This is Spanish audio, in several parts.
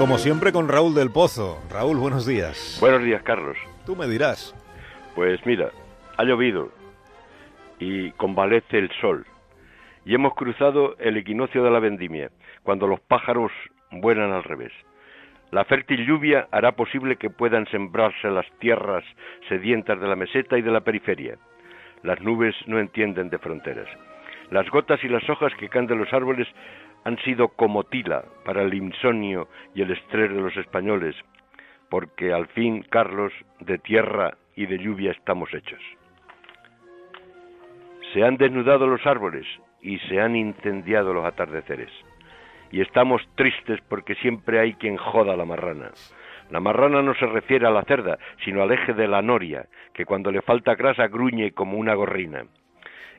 Como siempre con Raúl del Pozo. Raúl, buenos días. Buenos días, Carlos. Tú me dirás. Pues mira, ha llovido y convalece el sol. Y hemos cruzado el equinoccio de la vendimia, cuando los pájaros vuelan al revés. La fértil lluvia hará posible que puedan sembrarse las tierras sedientas de la meseta y de la periferia. Las nubes no entienden de fronteras. Las gotas y las hojas que caen de los árboles han sido como tila para el insomnio y el estrés de los españoles, porque al fin, Carlos, de tierra y de lluvia estamos hechos. Se han desnudado los árboles y se han incendiado los atardeceres. Y estamos tristes porque siempre hay quien joda la marrana. La marrana no se refiere a la cerda, sino al eje de la noria, que cuando le falta grasa gruñe como una gorrina.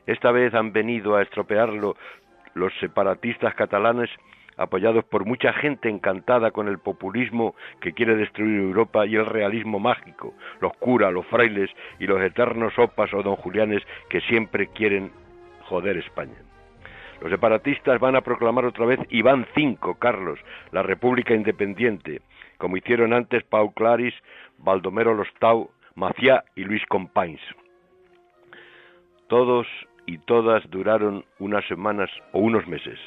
Esta vez han venido a estropearlo los separatistas catalanes apoyados por mucha gente encantada con el populismo que quiere destruir Europa y el realismo mágico, los curas, los frailes y los eternos opas o don Julianes que siempre quieren joder España. Los separatistas van a proclamar otra vez Iván V, Carlos, la República Independiente, como hicieron antes Pau Claris, Baldomero Lostau, Maciá y Luis Companys. Todos y todas duraron unas semanas o unos meses.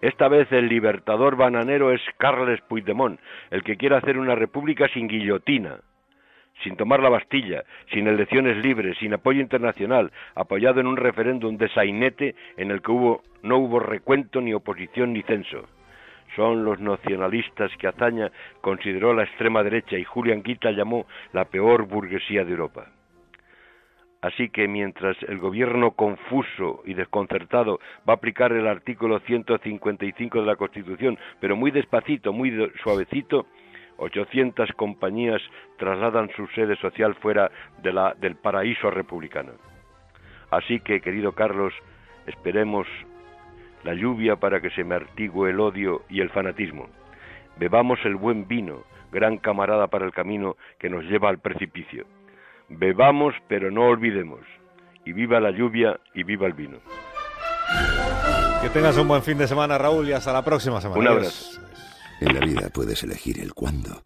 Esta vez el libertador bananero es Carles Puigdemont, el que quiere hacer una república sin guillotina, sin tomar la Bastilla, sin elecciones libres, sin apoyo internacional, apoyado en un referéndum de sainete en el que no hubo recuento ni oposición ni censo. Son los nacionalistas que Azaña consideró la extrema derecha y Julián Guita llamó la peor burguesía de Europa. Así que mientras el gobierno confuso y desconcertado va a aplicar el artículo 155 de la Constitución, pero muy despacito, muy suavecito, 800 compañías trasladan su sede social fuera de la, del paraíso republicano. Así que, querido Carlos, esperemos la lluvia para que se me artigue el odio y el fanatismo. Bebamos el buen vino, gran camarada para el camino que nos lleva al precipicio. Bebamos, pero no olvidemos. Y viva la lluvia y viva el vino. Que tengas un buen fin de semana, Raúl, y hasta la próxima semana. Un abrazo. En la vida puedes elegir el cuándo